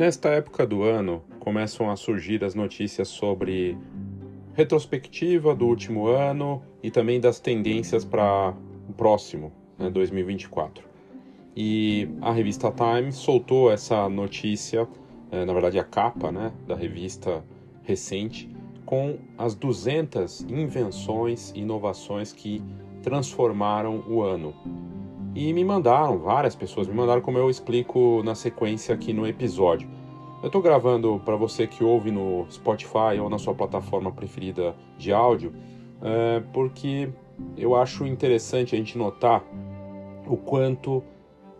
Nesta época do ano, começam a surgir as notícias sobre retrospectiva do último ano e também das tendências para o próximo, né, 2024. E a revista Time soltou essa notícia, é, na verdade a capa né, da revista recente, com as 200 invenções e inovações que transformaram o ano. E me mandaram, várias pessoas me mandaram, como eu explico na sequência aqui no episódio. Eu estou gravando para você que ouve no Spotify ou na sua plataforma preferida de áudio, é, porque eu acho interessante a gente notar o quanto,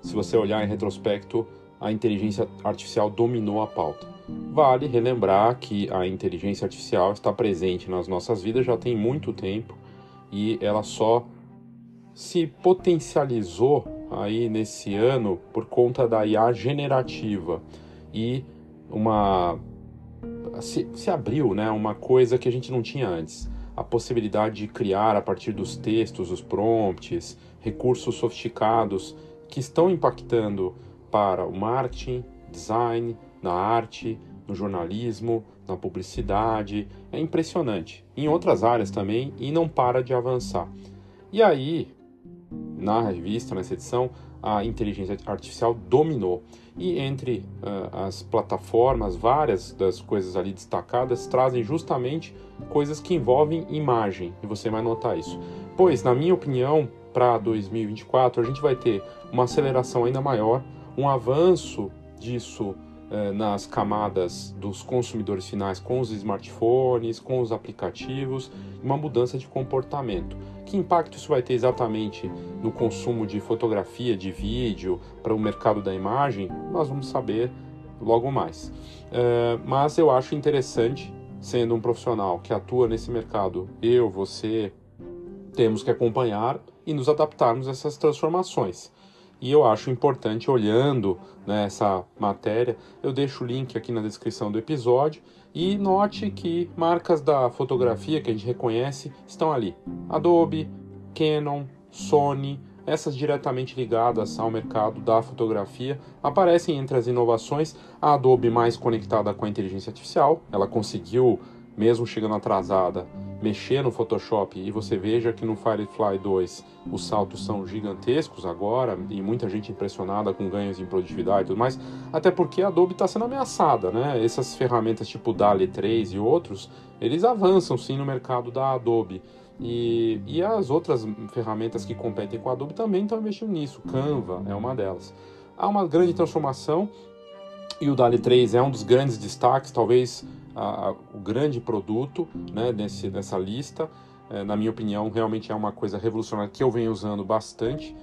se você olhar em retrospecto, a inteligência artificial dominou a pauta. Vale relembrar que a inteligência artificial está presente nas nossas vidas já tem muito tempo e ela só se potencializou aí nesse ano por conta da IA generativa e uma se, se, abriu, né, uma coisa que a gente não tinha antes, a possibilidade de criar a partir dos textos, os prompts, recursos sofisticados que estão impactando para o marketing, design, na arte, no jornalismo, na publicidade. É impressionante. Em outras áreas também e não para de avançar. E aí, na revista, nessa edição, a inteligência artificial dominou. E entre uh, as plataformas, várias das coisas ali destacadas trazem justamente coisas que envolvem imagem, e você vai notar isso. Pois, na minha opinião, para 2024 a gente vai ter uma aceleração ainda maior, um avanço disso nas camadas dos consumidores finais com os smartphones, com os aplicativos, uma mudança de comportamento. Que impacto isso vai ter exatamente no consumo de fotografia, de vídeo, para o mercado da imagem? Nós vamos saber logo mais. Eh, mas eu acho interessante, sendo um profissional que atua nesse mercado, eu, você, temos que acompanhar e nos adaptarmos a essas transformações. E eu acho importante, olhando né, essa matéria, eu deixo o link aqui na descrição do episódio e note que marcas da fotografia que a gente reconhece estão ali: Adobe, Canon, Sony, essas diretamente ligadas ao mercado da fotografia aparecem entre as inovações. A Adobe mais conectada com a inteligência artificial, ela conseguiu, mesmo chegando atrasada, mexer no Photoshop e você veja que no Firefly 2 os saltos são gigantescos agora e muita gente impressionada com ganhos em produtividade e tudo mais, até porque a Adobe está sendo ameaçada, né? Essas ferramentas tipo DALI 3 e outros, eles avançam sim no mercado da Adobe. E, e as outras ferramentas que competem com a Adobe também estão investindo nisso. Canva é uma delas. Há uma grande transformação e o DALI 3 é um dos grandes destaques, talvez a, o grande produto né, nesse, nessa lista. É, na minha opinião, realmente é uma coisa revolucionária que eu venho usando bastante.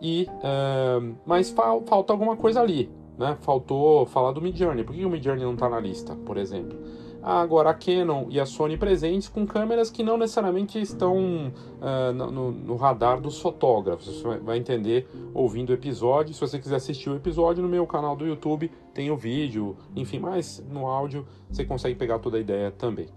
E, é, mas fal, falta alguma coisa ali. Né? Faltou falar do Midjourney. Por que o Midjourney não está na lista, por exemplo? Agora, a Canon e a Sony presentes com câmeras que não necessariamente estão uh, no, no, radar dos fotógrafos. Você vai entender ouvindo o episódio. Se você quiser assistir o episódio, no meu canal do YouTube tem o vídeo, enfim, mas no áudio você consegue pegar toda a ideia também.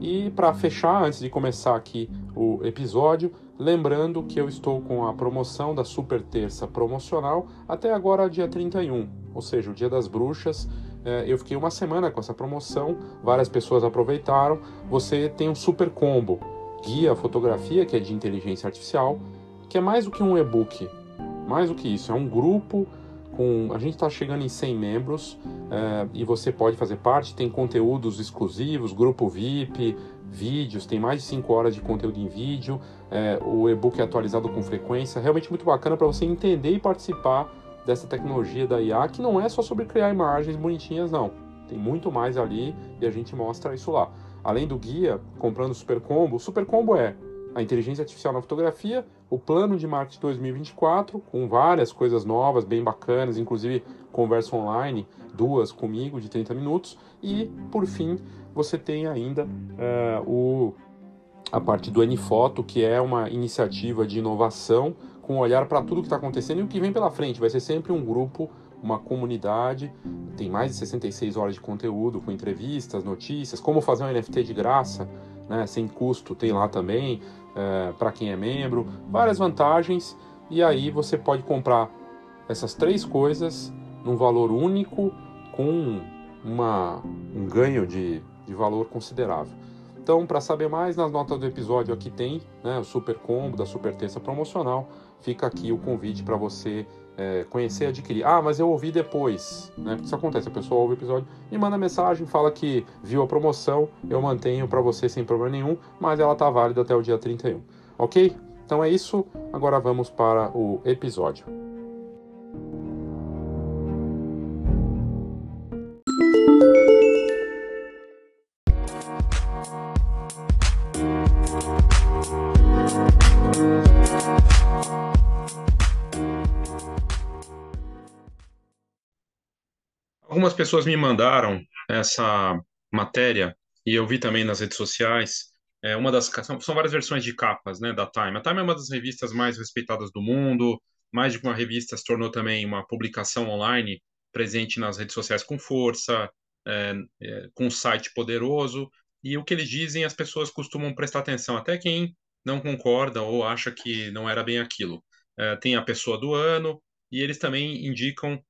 E para fechar, antes de começar aqui o episódio, lembrando que eu estou com a promoção da Super Terça promocional até agora, dia 31, ou seja, o Dia das Bruxas. É, eu fiquei uma semana com essa promoção, várias pessoas aproveitaram. Você tem um super combo: guia fotografia, que é de inteligência artificial, que é mais do que um e-book, mais do que isso, é um grupo. Com, a gente está chegando em 100 membros é, e você pode fazer parte. Tem conteúdos exclusivos, grupo VIP, vídeos, tem mais de 5 horas de conteúdo em vídeo. É, o e-book é atualizado com frequência. Realmente muito bacana para você entender e participar dessa tecnologia da IA, que não é só sobre criar imagens bonitinhas, não. Tem muito mais ali e a gente mostra isso lá. Além do guia, comprando o Super Combo, o Super Combo é a inteligência artificial na fotografia, o plano de marketing 2024, com várias coisas novas, bem bacanas, inclusive conversa online, duas comigo de 30 minutos, e por fim você tem ainda uh, o, a parte do N-Foto, que é uma iniciativa de inovação com um olhar para tudo que está acontecendo e o que vem pela frente. Vai ser sempre um grupo, uma comunidade. Tem mais de 66 horas de conteúdo com entrevistas, notícias, como fazer um NFT de graça, né, sem custo, tem lá também, é, para quem é membro, várias vantagens. E aí você pode comprar essas três coisas num valor único, com uma, um ganho de, de valor considerável. Então, para saber mais, nas notas do episódio aqui tem né, o Super Combo da Super Terça Promocional. Fica aqui o convite para você é, conhecer e adquirir. Ah, mas eu ouvi depois. Né? Isso acontece, a pessoa ouve o episódio e manda mensagem, fala que viu a promoção, eu mantenho para você sem problema nenhum, mas ela está válida até o dia 31. Ok? Então é isso, agora vamos para o episódio. Algumas pessoas me mandaram essa matéria e eu vi também nas redes sociais é uma das são, são, várias versões de capas, né, da Time. A Time é uma das revistas mais respeitadas do mundo. Mais de uma revista se tornou também uma publicação online presente nas redes sociais com força, é, é, com um site poderoso. E o que eles dizem, as pessoas costumam prestar atenção, até quem não concorda ou acha que não era bem aquilo. É, tem a pessoa do ano e eles também indicam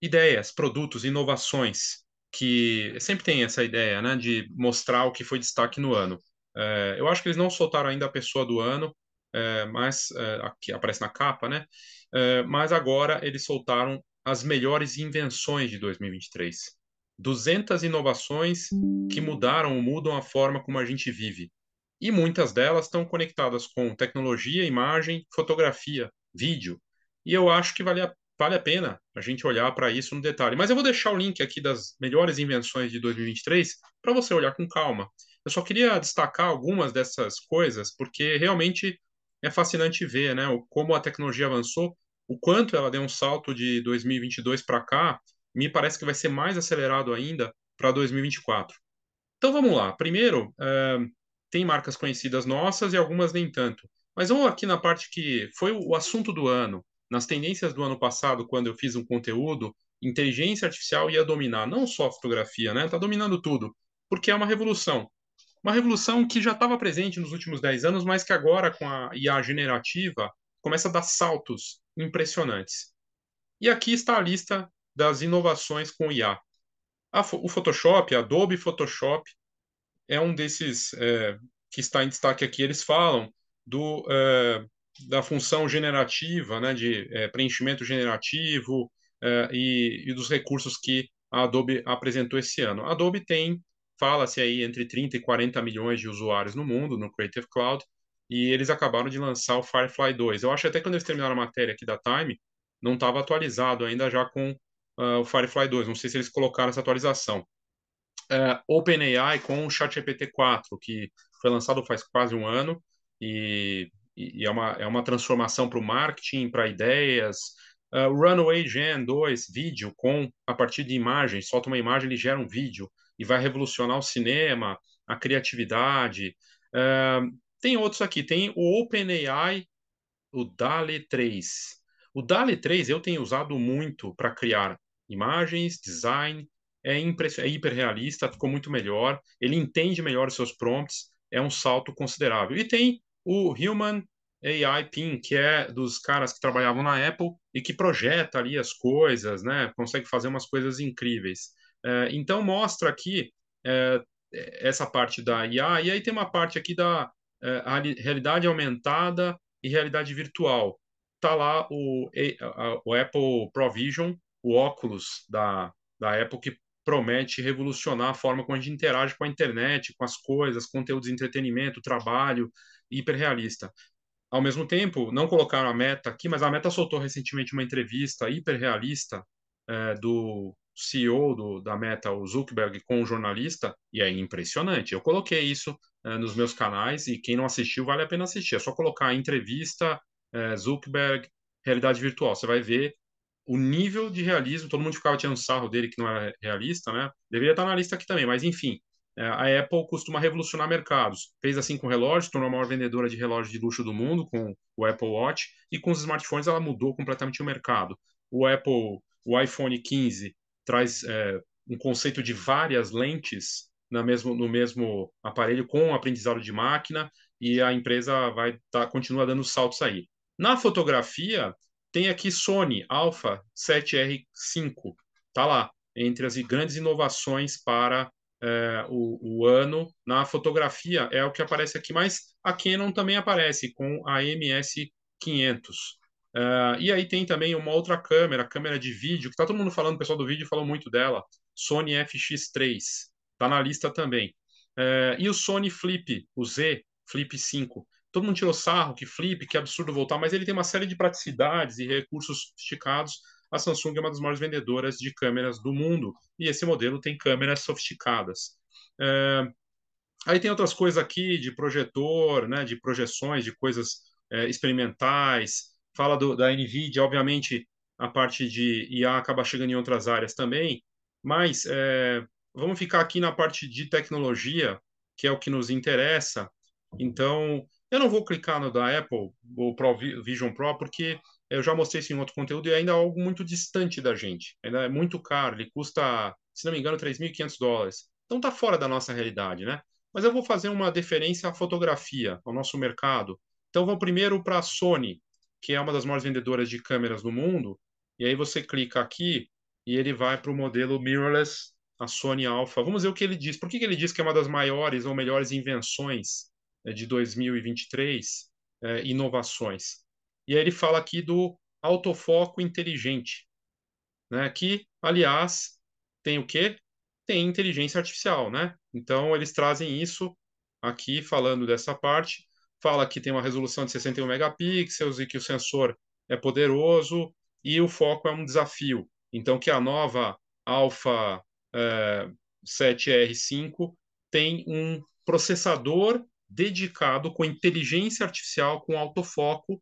ideias, produtos, inovações que sempre tem essa ideia, né, de mostrar o que foi destaque no ano. É, eu acho que eles não soltaram ainda a pessoa do ano, é, mas é, aqui aparece na capa, né? É, mas agora eles soltaram as melhores invenções de 2023. 200 inovações que mudaram ou mudam a forma como a gente vive. E muitas delas estão conectadas com tecnologia, imagem, fotografia, vídeo. E eu acho que vale a, vale a pena a gente olhar para isso no detalhe. Mas eu vou deixar o link aqui das melhores invenções de 2023 para você olhar com calma. Eu só queria destacar algumas dessas coisas, porque realmente é fascinante ver né, como a tecnologia avançou, o quanto ela deu um salto de 2022 para cá, me parece que vai ser mais acelerado ainda para 2024. Então vamos lá. Primeiro, é, tem marcas conhecidas nossas e algumas nem tanto. Mas vamos aqui na parte que foi o assunto do ano. Nas tendências do ano passado, quando eu fiz um conteúdo, inteligência artificial ia dominar não só a fotografia, né? Está dominando tudo, porque é uma revolução. Uma revolução que já estava presente nos últimos 10 anos, mas que agora, com a IA generativa, começa a dar saltos impressionantes. E aqui está a lista das inovações com IA. A, o Photoshop, Adobe Photoshop, é um desses é, que está em destaque aqui. Eles falam do, é, da função generativa, né, de é, preenchimento generativo é, e, e, dos recursos que a Adobe apresentou esse ano. A Adobe tem Fala-se aí entre 30 e 40 milhões de usuários no mundo, no Creative Cloud, e eles acabaram de lançar o Firefly 2. Eu acho até que quando eles terminaram a matéria aqui da Time, não estava atualizado ainda já com uh, o Firefly 2. Não sei se eles colocaram essa atualização. Uh, OpenAI com o ChatGPT 4, que foi lançado faz quase um ano, e, e é, uma, é uma transformação para o marketing, para ideias. Uh, Runway Gen 2, vídeo com, a partir de imagens, solta uma imagem, ele gera um vídeo e vai revolucionar o cinema, a criatividade. Uh, tem outros aqui, tem o OpenAI, o DALI 3. O DALI 3 eu tenho usado muito para criar imagens, design, é, é hiperrealista, ficou muito melhor, ele entende melhor os seus prompts, é um salto considerável. E tem o Human AI PIN, que é dos caras que trabalhavam na Apple e que projeta ali as coisas, né? Consegue fazer umas coisas incríveis. É, então, mostra aqui é, essa parte da IA, e aí tem uma parte aqui da é, realidade aumentada e realidade virtual. Está lá o, o Apple Provision, o óculos da, da Apple, que promete revolucionar a forma como a gente interage com a internet, com as coisas, conteúdos de entretenimento, trabalho, hiperrealista. Ao mesmo tempo, não colocaram a Meta aqui, mas a Meta soltou recentemente uma entrevista hiperrealista é, do CEO do, da Meta, o Zuckerberg, com um jornalista, e é impressionante. Eu coloquei isso uh, nos meus canais e quem não assistiu vale a pena assistir. É só colocar entrevista uh, Zuckerberg, realidade virtual. Você vai ver o nível de realismo. Todo mundo ficava tirando sarro dele que não era realista, né? Deveria estar na lista aqui também, mas enfim. Uh, a Apple costuma revolucionar mercados. Fez assim com relógios, tornou a maior vendedora de relógios de luxo do mundo com o Apple Watch, e com os smartphones ela mudou completamente o mercado. O Apple, o iPhone 15 traz é, um conceito de várias lentes na mesmo, no mesmo aparelho com aprendizado de máquina e a empresa vai tá, continua dando saltos aí. Na fotografia, tem aqui Sony Alpha 7R5, tá lá. entre as grandes inovações para é, o, o, ano na fotografia é o que aparece aqui, mas a Canon também aparece com a MS500. Uh, e aí tem também uma outra câmera, câmera de vídeo, que está todo mundo falando, o pessoal do vídeo falou muito dela, Sony FX3, está na lista também. Uh, e o Sony Flip, o Z Flip 5. Todo mundo tirou sarro, que flip, que absurdo voltar, mas ele tem uma série de praticidades e recursos sofisticados. A Samsung é uma das maiores vendedoras de câmeras do mundo e esse modelo tem câmeras sofisticadas. Uh, aí tem outras coisas aqui de projetor, né, de projeções, de coisas experimentais, fala do, da NVIDIA, obviamente a parte de IA acaba chegando em outras áreas também, mas é, vamos ficar aqui na parte de tecnologia, que é o que nos interessa. Então, eu não vou clicar no da Apple, o Pro Vision Pro, porque eu já mostrei isso em outro conteúdo e ainda é algo muito distante da gente. Ainda é muito caro, ele custa, se não me engano, 3.500 dólares. Então está fora da nossa realidade, né? Mas eu vou fazer uma deferência à fotografia, ao nosso mercado. Então vou primeiro para a Sony que é uma das maiores vendedoras de câmeras do mundo, e aí você clica aqui e ele vai para o modelo mirrorless, a Sony Alpha. Vamos ver o que ele diz. Por que, que ele diz que é uma das maiores ou melhores invenções é, de 2023, é, inovações? E aí ele fala aqui do autofoco inteligente, né? que, aliás, tem o quê? Tem inteligência artificial, né? Então, eles trazem isso aqui, falando dessa parte fala que tem uma resolução de 61 megapixels e que o sensor é poderoso e o foco é um desafio. Então, que a nova Alpha é, 7R5 tem um processador dedicado com inteligência artificial, com autofoco,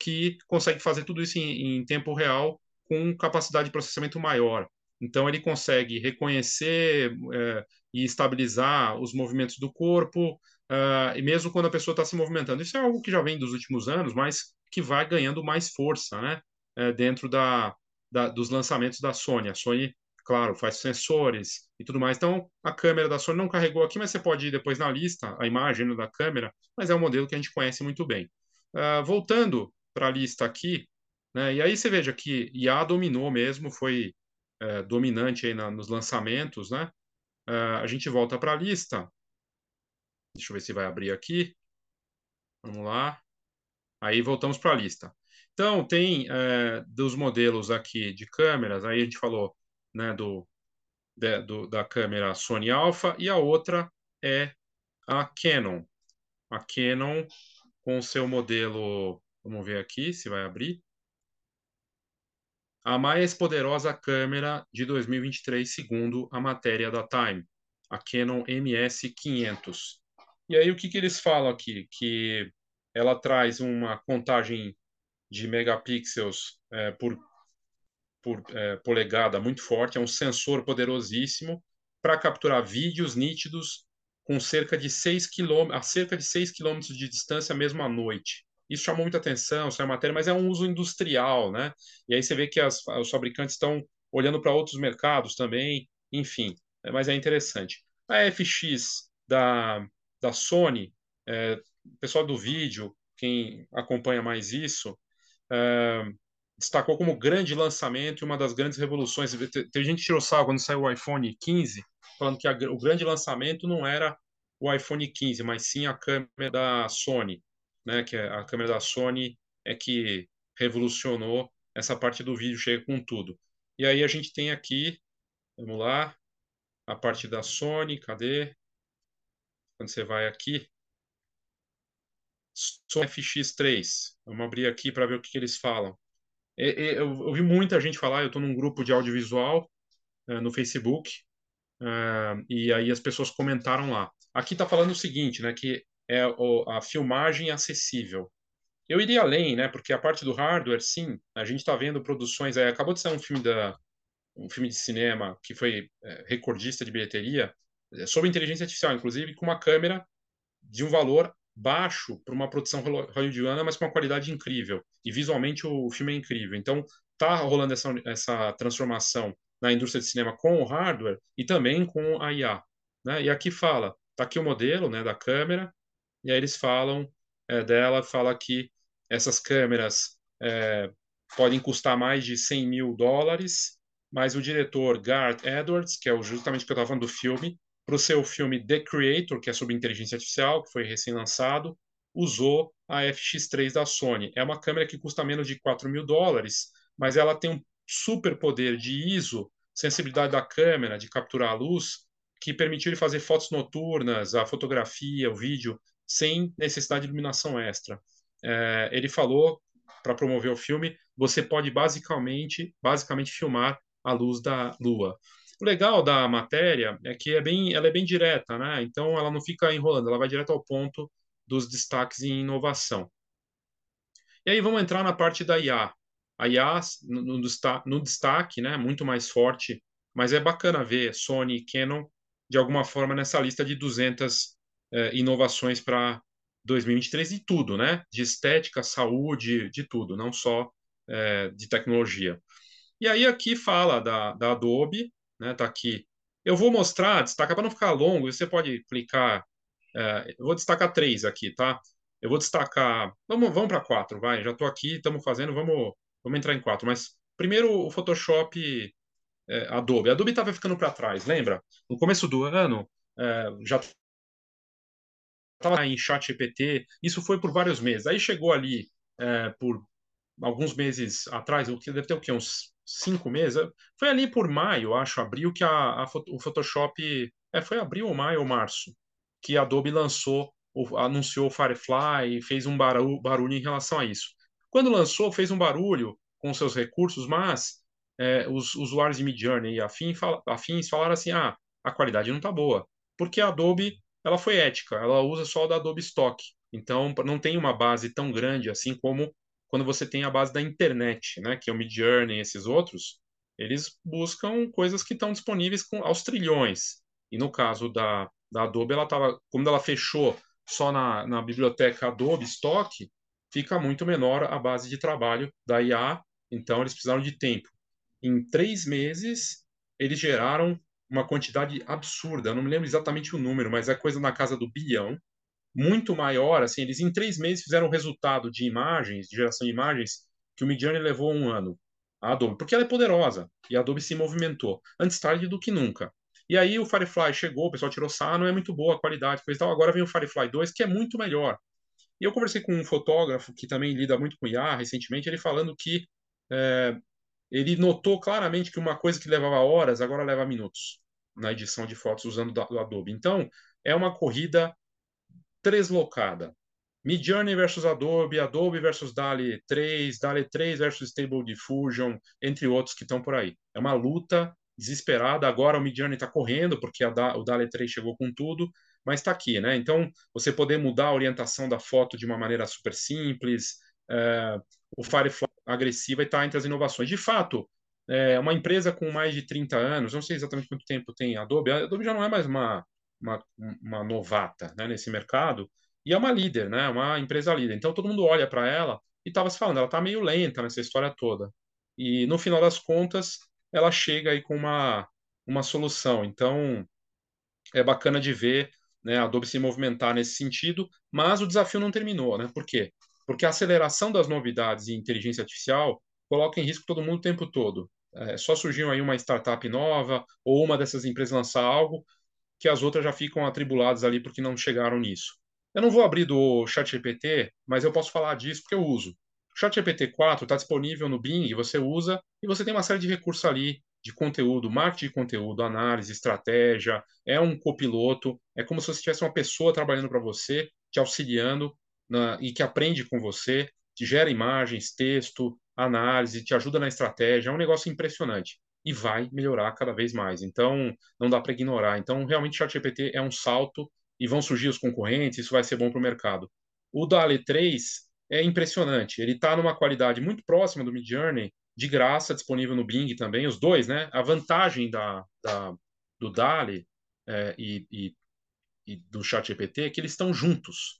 que consegue fazer tudo isso em, em tempo real com capacidade de processamento maior. Então, ele consegue reconhecer é, e estabilizar os movimentos do corpo, uh, e mesmo quando a pessoa está se movimentando. Isso é algo que já vem dos últimos anos, mas que vai ganhando mais força né? Uh, dentro da, da, dos lançamentos da Sony. A Sony, claro, faz sensores e tudo mais. Então, a câmera da Sony não carregou aqui, mas você pode ir depois na lista, a imagem da câmera, mas é um modelo que a gente conhece muito bem. Uh, voltando para a lista aqui, né? e aí você veja que IA dominou mesmo, foi é, dominante aí na, nos lançamentos, né? Uh, a gente volta para a lista. Deixa eu ver se vai abrir aqui. Vamos lá. Aí voltamos para a lista. Então, tem é, dos modelos aqui de câmeras, aí a gente falou né, do, de, do, da câmera Sony Alpha, e a outra é a Canon. A Canon com seu modelo, vamos ver aqui se vai abrir a mais poderosa câmera de 2023, segundo a matéria da Time, a Canon MS500. E aí o que, que eles falam aqui? Que ela traz uma contagem de megapixels é, por, por é, polegada muito forte, é um sensor poderosíssimo para capturar vídeos nítidos com cerca de 6 km, a cerca de 6 km de distância mesmo à noite. Isso chamou muita atenção, essa matéria, mas é um uso industrial, né? E aí você vê que as, os fabricantes estão olhando para outros mercados também, enfim, é, mas é interessante. A FX da, da Sony, é, o pessoal do vídeo, quem acompanha mais isso, é, destacou como grande lançamento e uma das grandes revoluções. Tem gente que tirou sal quando saiu o iPhone 15, falando que a, o grande lançamento não era o iPhone 15, mas sim a câmera da Sony né, que é a câmera da Sony é que revolucionou essa parte do vídeo, chega com tudo. E aí a gente tem aqui, vamos lá, a parte da Sony, cadê? Quando você vai aqui, Sony FX3. Vamos abrir aqui para ver o que, que eles falam. Eu ouvi muita gente falar, eu estou num grupo de audiovisual uh, no Facebook, uh, e aí as pessoas comentaram lá. Aqui está falando o seguinte, né, que é a filmagem acessível. Eu iria além, né? Porque a parte do hardware, sim, a gente está vendo produções. É, acabou de sair um filme da um filme de cinema que foi é, recordista de bilheteria é, sobre inteligência artificial, inclusive com uma câmera de um valor baixo para uma produção hollywoodiana, mas com uma qualidade incrível. E visualmente o, o filme é incrível. Então tá rolando essa, essa transformação na indústria de cinema com o hardware e também com a IA. Né? E aqui fala, tá aqui o modelo né, da câmera, e aí eles falam é, dela, fala que essas câmeras é, podem custar mais de 100 mil dólares mas o diretor Garth Edwards, que é justamente o que eu estava falando do filme, para o seu filme The Creator, que é sobre inteligência artificial, que foi recém-lançado, usou a FX3 da Sony. É uma câmera que custa menos de 4 mil dólares, mas ela tem um super poder de ISO, sensibilidade da câmera, de capturar a luz, que permitiu ele fazer fotos noturnas, a fotografia, o vídeo, sem necessidade de iluminação extra. É, ele falou, para promover o filme, você pode basicamente, basicamente filmar a luz da lua. O legal da matéria é que é bem, ela é bem direta, né? Então ela não fica enrolando, ela vai direto ao ponto dos destaques em inovação. E aí vamos entrar na parte da IA. A IA no, no, no destaque, né, muito mais forte, mas é bacana ver Sony e Canon de alguma forma nessa lista de 200 eh, inovações para 2023 de tudo, né? De estética, saúde, de tudo, não só eh, de tecnologia. E aí aqui fala da, da Adobe, né? Tá aqui. Eu vou mostrar, destacar para não ficar longo. Você pode clicar. Eh, eu vou destacar três aqui, tá? Eu vou destacar. Vamos, vamos para quatro, vai. Já estou aqui, estamos fazendo. Vamos, vamos entrar em quatro. Mas primeiro o Photoshop Adobe. A Adobe estava ficando para trás, lembra? No começo do ano, é, já estava em chat GPT, isso foi por vários meses. Aí chegou ali é, por alguns meses atrás, deve ter o quê? Uns cinco meses? Foi ali por maio, acho, abril, que a, a o Photoshop. É, foi abril ou maio ou março, que a Adobe lançou, anunciou o Firefly e fez um barulho, em relação a isso. Quando lançou, fez um barulho com seus recursos, mas é, os usuários de Midjourney e afins falaram assim, ah, a qualidade não está boa, porque a Adobe ela foi ética, ela usa só o da Adobe Stock, então não tem uma base tão grande assim como quando você tem a base da internet, né, que é o Midjourney e esses outros, eles buscam coisas que estão disponíveis com, aos trilhões. E no caso da, da Adobe, ela estava, quando ela fechou só na, na biblioteca Adobe Stock, fica muito menor a base de trabalho da IA, então eles precisaram de tempo em três meses, eles geraram uma quantidade absurda. Eu não me lembro exatamente o número, mas é coisa na casa do bilhão. Muito maior, assim, eles em três meses fizeram um resultado de imagens, de geração de imagens, que o Midjourney levou um ano. A Adobe, porque ela é poderosa e a Adobe se movimentou antes tarde do que nunca. E aí o Firefly chegou, o pessoal tirou sarro, não é muito boa a qualidade, coisa e tal. Agora vem o Firefly 2, que é muito melhor. E eu conversei com um fotógrafo que também lida muito com IA recentemente, ele falando que é, ele notou claramente que uma coisa que levava horas agora leva minutos na edição de fotos usando o Adobe. Então, é uma corrida deslocada. Midjourney versus Adobe, Adobe versus DALI 3, DALI 3 versus Stable Diffusion, entre outros que estão por aí. É uma luta desesperada. Agora o Midjourney está correndo, porque da, o DALI 3 chegou com tudo, mas está aqui, né? Então, você poder mudar a orientação da foto de uma maneira super simples, é, o Firefly agressiva e está entre as inovações. De fato, é uma empresa com mais de 30 anos, não sei exatamente quanto tempo tem a Adobe, a Adobe já não é mais uma, uma, uma novata né, nesse mercado, e é uma líder, né, uma empresa líder. Então todo mundo olha para ela e estava se falando, ela está meio lenta nessa história toda. E no final das contas, ela chega aí com uma, uma solução. Então é bacana de ver né, a Adobe se movimentar nesse sentido, mas o desafio não terminou, né? Por quê? Porque a aceleração das novidades em inteligência artificial coloca em risco todo mundo o tempo todo. É, só surgiu aí uma startup nova ou uma dessas empresas lançar algo que as outras já ficam atribuladas ali porque não chegaram nisso. Eu não vou abrir do ChatGPT, mas eu posso falar disso porque eu uso. O ChatGPT 4 está disponível no Bing, você usa e você tem uma série de recursos ali de conteúdo, marketing de conteúdo, análise, estratégia, é um copiloto, é como se você tivesse uma pessoa trabalhando para você, te auxiliando na, e que aprende com você, te gera imagens, texto, análise, te ajuda na estratégia. É um negócio impressionante e vai melhorar cada vez mais. Então, não dá para ignorar. Então, realmente, o ChatGPT é um salto e vão surgir os concorrentes, isso vai ser bom para o mercado. O DALI 3 é impressionante. Ele está numa qualidade muito próxima do Midjourney, de graça, disponível no Bing também, os dois, né? A vantagem da, da do DALI é, e, e, e do ChatGPT é que eles estão juntos.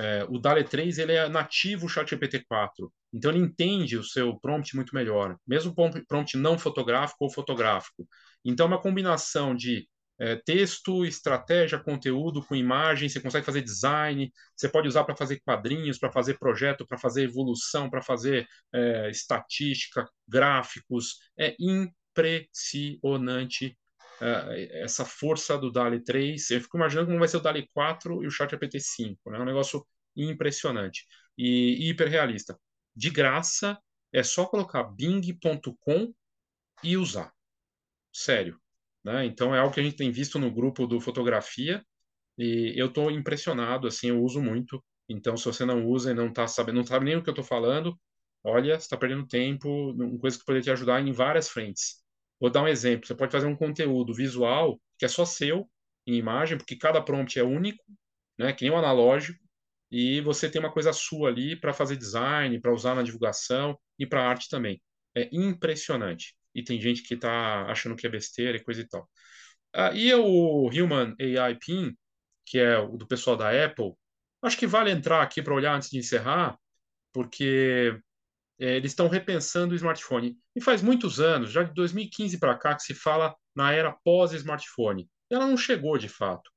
É, o DALE 3 ele é nativo ChatGPT 4, então ele entende o seu prompt muito melhor, mesmo prompt não fotográfico ou fotográfico. Então é uma combinação de é, texto, estratégia, conteúdo com imagem, você consegue fazer design, você pode usar para fazer quadrinhos, para fazer projeto, para fazer evolução, para fazer é, estatística, gráficos. É impressionante uh, essa força do DALI 3. Eu fico imaginando como vai ser o DALI 4 e o ChatGPT 5. Né? É um negócio impressionante e, e hiperrealista. De graça, é só colocar bing.com e usar. Sério. Né? Então é algo que a gente tem visto no grupo do fotografia e eu estou impressionado, assim, eu uso muito. Então, se você não usa e não está sabendo, não sabe nem o que eu estou falando, olha, está perdendo tempo, uma coisa que poderia te ajudar em várias frentes. Vou dar um exemplo. Você pode fazer um conteúdo visual que é só seu, em imagem, porque cada prompt é único, né? Que nem o analógico, e você tem uma coisa sua ali para fazer design, para usar na divulgação e para arte também. É impressionante. E tem gente que está achando que é besteira e coisa e tal. Ah, e o Human AI Pin, que é o do pessoal da Apple, acho que vale entrar aqui para olhar antes de encerrar, porque é, eles estão repensando o smartphone. E faz muitos anos, já de 2015 para cá, que se fala na era pós-smartphone. Ela não chegou de fato.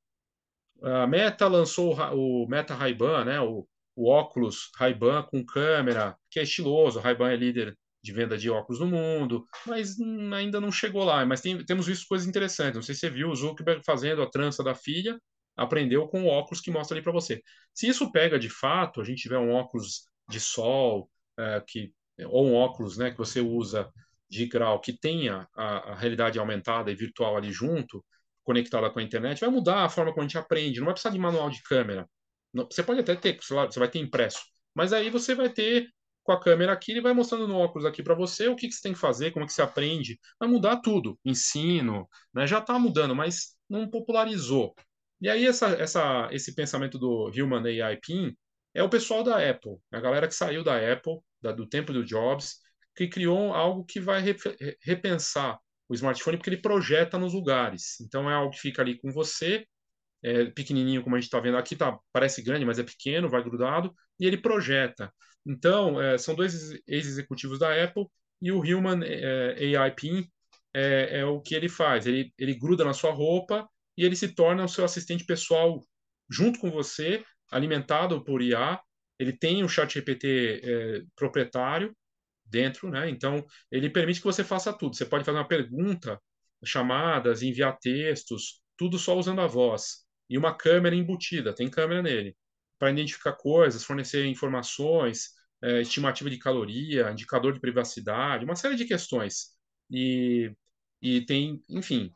A Meta lançou o, Meta Ray-Ban, né, o, o óculos Ray-Ban com câmera, que é estiloso. Ray-Ban é líder de venda de óculos no mundo, mas ainda não chegou lá. Mas tem, temos visto coisas interessantes. Não sei se você viu o Zuckerberg fazendo a trança da filha, aprendeu com o óculos que mostra ali para você. Se isso pega de fato, a gente tiver um óculos de sol, é, que, ou um óculos né, que você usa de grau que tenha a, a, realidade aumentada e virtual ali junto, conectada com a internet, vai mudar a forma como a gente aprende. Não vai precisar de manual de câmera. Não, você pode até ter, sei lá, você vai ter impresso, mas aí você vai ter com a câmera aqui, ele vai mostrando no óculos aqui para você o que, que, você tem que fazer, como é que você aprende. Vai mudar tudo, ensino, né? já está mudando, mas não popularizou. E aí essa, essa, esse pensamento do Human AI PIN é o pessoal da Apple, a galera que saiu da Apple, da, do tempo do Jobs, que criou algo que vai re, repensar o smartphone porque ele projeta nos lugares. Então é algo que fica ali com você, é pequenininho como a gente está vendo aqui, tá, parece grande, mas é pequeno, vai grudado, e ele projeta. Então, é, são dois ex-executivos da Apple e o Human é, AI PIN é, é, o que ele faz. Ele, ele gruda na sua roupa e ele se torna o seu assistente pessoal junto com você alimentado por IA, ele tem o chat GPT é, proprietário dentro, né? Então, ele permite que você faça tudo. Você pode fazer uma pergunta, chamadas, enviar textos, tudo só usando a voz. E uma câmera embutida, tem câmera nele, para identificar coisas, fornecer informações, é, estimativa de caloria, indicador de privacidade, uma série de questões. E, e tem, enfim,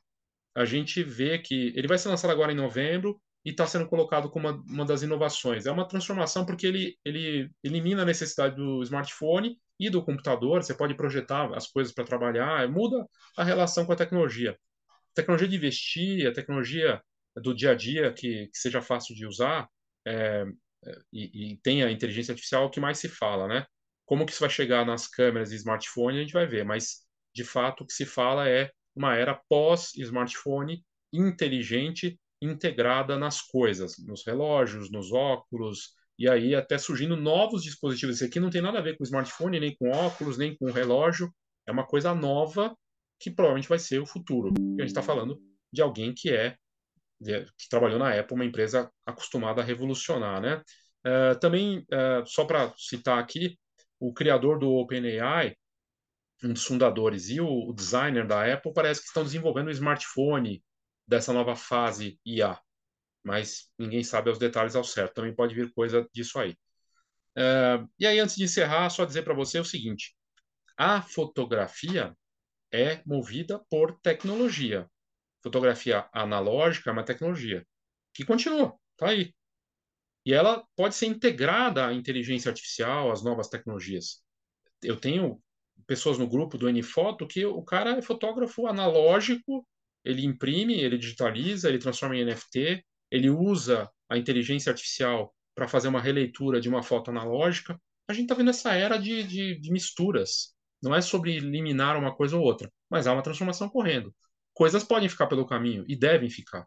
a gente vê que ele vai ser lançado agora em novembro, e está sendo colocado como uma, uma, das inovações. É uma transformação porque ele, ele elimina a necessidade do smartphone e do computador, você pode projetar as coisas para trabalhar, muda a relação com a tecnologia. A tecnologia de investir, a tecnologia do dia a dia que, que seja fácil de usar é, é e, e tenha inteligência artificial é o que mais se fala, né? Como que isso vai chegar nas câmeras e smartphone, a gente vai ver, mas de fato o que se fala é uma era pós-smartphone inteligente integrada nas coisas, nos relógios, nos óculos, e aí até surgindo novos dispositivos. Esse aqui não tem nada a ver com smartphone, nem com óculos, nem com relógio. É uma coisa nova que provavelmente vai ser o futuro. a gente está falando de alguém que é que trabalhou na Apple, uma empresa acostumada a revolucionar, né? Uh, também, uh, só para citar aqui, o criador do OpenAI, um dos fundadores, e o, o designer da Apple parece que estão desenvolvendo um smartphone dessa nova fase IA, mas ninguém sabe os detalhes ao certo. Também pode vir coisa disso aí. Uh, e aí, antes de encerrar, só dizer para você o seguinte: a fotografia é movida por tecnologia. Fotografia analógica é uma tecnologia que continua, está aí. E ela pode ser integrada à inteligência artificial, às novas tecnologias. Eu tenho pessoas no grupo do Nfoto que o cara é fotógrafo analógico ele imprime, ele digitaliza, ele transforma em NFT, ele usa a inteligência artificial para fazer uma releitura de uma foto analógica. A gente está vendo essa era de, de, de misturas. Não é sobre eliminar uma coisa ou outra, mas há uma transformação correndo. Coisas podem ficar pelo caminho e devem ficar.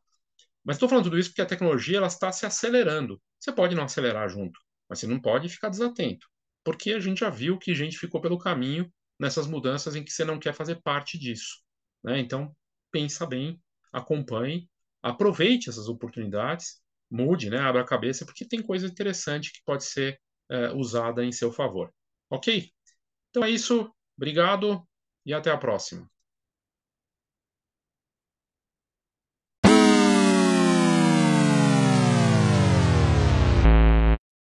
Mas estou falando tudo isso porque a tecnologia ela está se acelerando. Você pode não acelerar junto, mas você não pode ficar desatento, porque a gente já viu que gente ficou pelo caminho nessas mudanças em que você não quer fazer parte disso. Né? Então, pensa bem, acompanhe, aproveite essas oportunidades, mude, né, abra a cabeça, porque tem coisa interessante que pode ser é, usada em seu favor. Ok? Então é isso, obrigado e até a próxima.